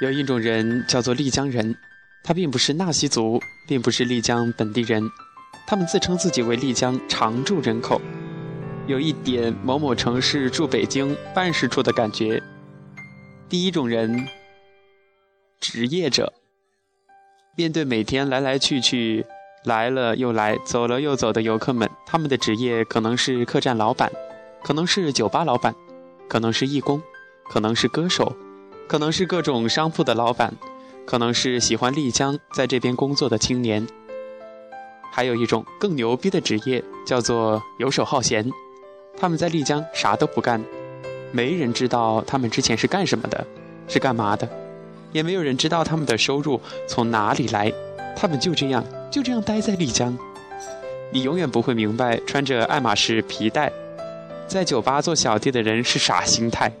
有一种人叫做丽江人，他并不是纳西族，并不是丽江本地人，他们自称自己为丽江常住人口，有一点某某城市住北京办事处的感觉。第一种人，职业者，面对每天来来去去。来了又来，走了又走的游客们，他们的职业可能是客栈老板，可能是酒吧老板，可能是义工，可能是歌手，可能是各种商铺的老板，可能是喜欢丽江在这边工作的青年。还有一种更牛逼的职业，叫做游手好闲。他们在丽江啥都不干，没人知道他们之前是干什么的，是干嘛的，也没有人知道他们的收入从哪里来。他们就这样。就这样待在丽江，你永远不会明白穿着爱马仕皮带，在酒吧做小弟的人是啥心态。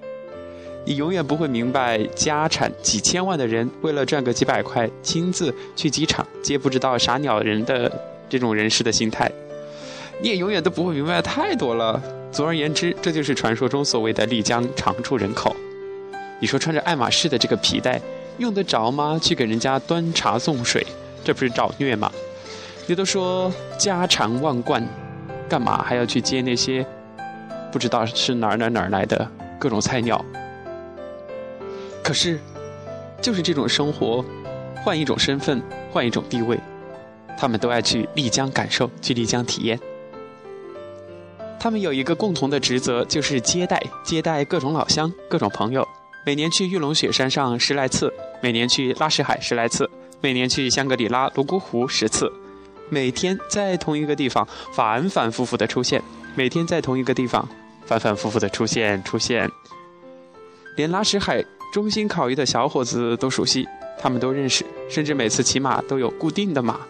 你永远不会明白家产几千万的人为了赚个几百块，亲自去机场接不知道啥鸟人的这种人士的心态。你也永远都不会明白太多了。总而言之，这就是传说中所谓的丽江常住人口。你说穿着爱马仕的这个皮带用得着吗？去给人家端茶送水？这不是找虐吗？你都说家产万贯，干嘛还要去接那些不知道是哪儿哪儿哪儿来的各种菜鸟？可是，就是这种生活，换一种身份，换一种地位，他们都爱去丽江感受，去丽江体验。他们有一个共同的职责，就是接待，接待各种老乡、各种朋友。每年去玉龙雪山上十来次，每年去拉什海十来次。每年去香格里拉、泸沽湖十次，每天在同一个地方反反复复的出现，每天在同一个地方反反复复的出现出现，连拉什海中心烤鱼的小伙子都熟悉，他们都认识，甚至每次骑马都有固定的马。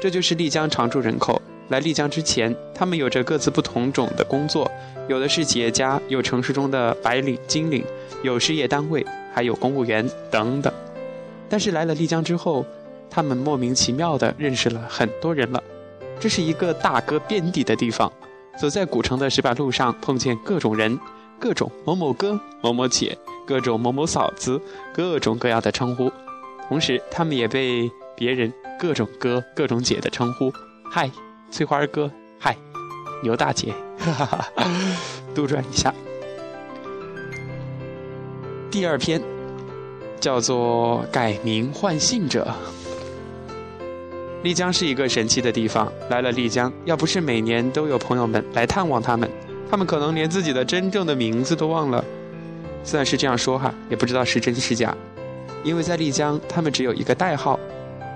这就是丽江常住人口。来丽江之前，他们有着各自不同种的工作，有的是企业家，有城市中的白领、金领，有事业单位，还有公务员等等。但是来了丽江之后，他们莫名其妙地认识了很多人了。这是一个大哥遍地的地方，走在古城的石板路上，碰见各种人，各种某某哥、某某姐，各种某某嫂子，各种各样的称呼。同时，他们也被别人各种哥、各种姐的称呼。嗨，翠花哥，嗨，牛大姐，哈哈哈，杜撰一下。第二篇。叫做改名换姓者。丽江是一个神奇的地方，来了丽江，要不是每年都有朋友们来探望他们，他们可能连自己的真正的名字都忘了。虽然是这样说哈，也不知道是真是假，因为在丽江，他们只有一个代号，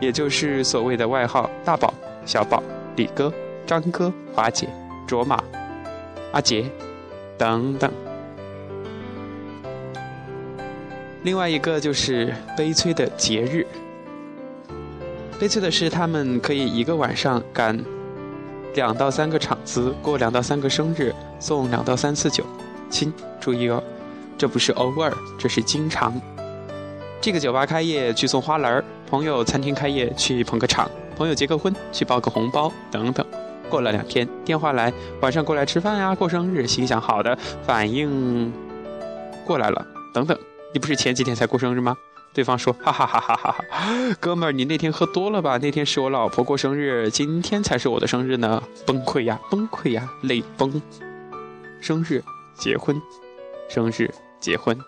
也就是所谓的外号：大宝、小宝、李哥、张哥、华姐、卓玛、阿杰等等。另外一个就是悲催的节日。悲催的是，他们可以一个晚上赶两到三个场子，过两到三个生日，送两到三次酒。亲，注意哦，这不是偶尔，这是经常。这个酒吧开业去送花篮儿，朋友餐厅开业去捧个场，朋友结个婚去包个红包等等。过了两天，电话来，晚上过来吃饭呀，过生日。心想好的，反应过来了，等等。你不是前几天才过生日吗？对方说：哈哈哈哈哈哈，哥们儿，你那天喝多了吧？那天是我老婆过生日，今天才是我的生日呢！崩溃呀，崩溃呀，泪崩。生日，结婚，生日，结婚，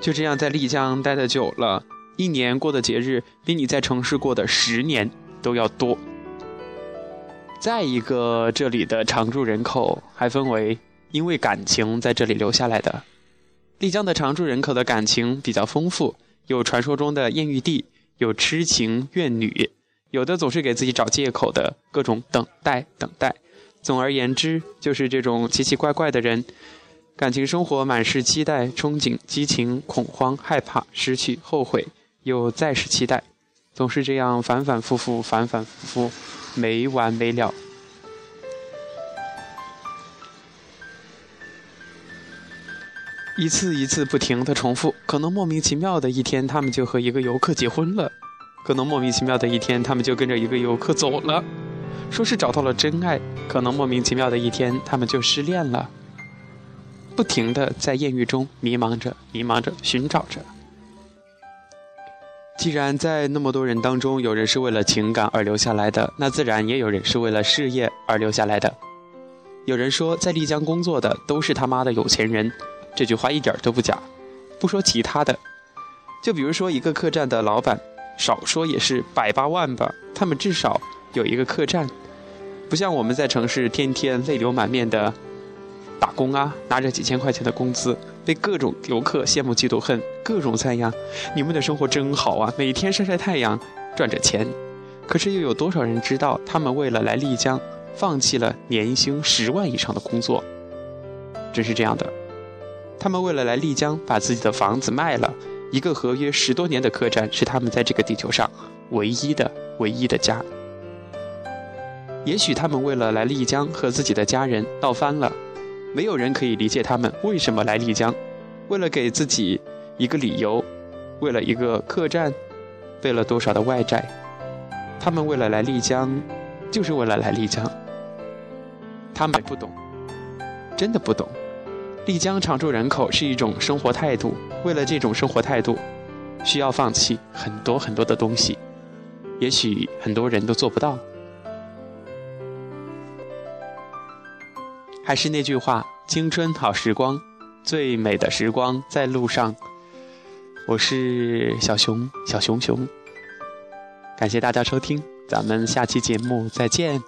就这样在丽江待的久了，一年过的节日比你在城市过的十年都要多。再一个，这里的常住人口还分为因为感情在这里留下来的。丽江的常住人口的感情比较丰富，有传说中的艳遇地，有痴情怨女，有的总是给自己找借口的各种等待等待。总而言之，就是这种奇奇怪怪的人，感情生活满是期待、憧憬、激情、恐慌、害怕、失去、后悔，又再是期待，总是这样反反复复、反反复复，没完没了。一次一次不停的重复，可能莫名其妙的一天，他们就和一个游客结婚了；可能莫名其妙的一天，他们就跟着一个游客走了，说是找到了真爱；可能莫名其妙的一天，他们就失恋了。不停的在艳遇中迷茫着，迷茫着，寻找着。既然在那么多人当中，有人是为了情感而留下来的，那自然也有人是为了事业而留下来的。有人说，在丽江工作的都是他妈的有钱人，这句话一点都不假。不说其他的，就比如说一个客栈的老板，少说也是百八万吧，他们至少有一个客栈，不像我们在城市天天泪流满面的。打工啊，拿着几千块钱的工资，被各种游客羡慕嫉妒恨，各种赞扬。你们的生活真好啊，每天晒晒太阳，赚着钱。可是又有多少人知道，他们为了来丽江，放弃了年薪十万以上的工作？真是这样的。他们为了来丽江，把自己的房子卖了。一个合约十多年的客栈，是他们在这个地球上唯一的、唯一的家。也许他们为了来丽江和自己的家人闹翻了。没有人可以理解他们为什么来丽江，为了给自己一个理由，为了一个客栈，背了多少的外债，他们为了来丽江，就是为了来丽江。他们不懂，真的不懂。丽江常住人口是一种生活态度，为了这种生活态度，需要放弃很多很多的东西，也许很多人都做不到。还是那句话，青春好时光，最美的时光在路上。我是小熊，小熊熊。感谢大家收听，咱们下期节目再见。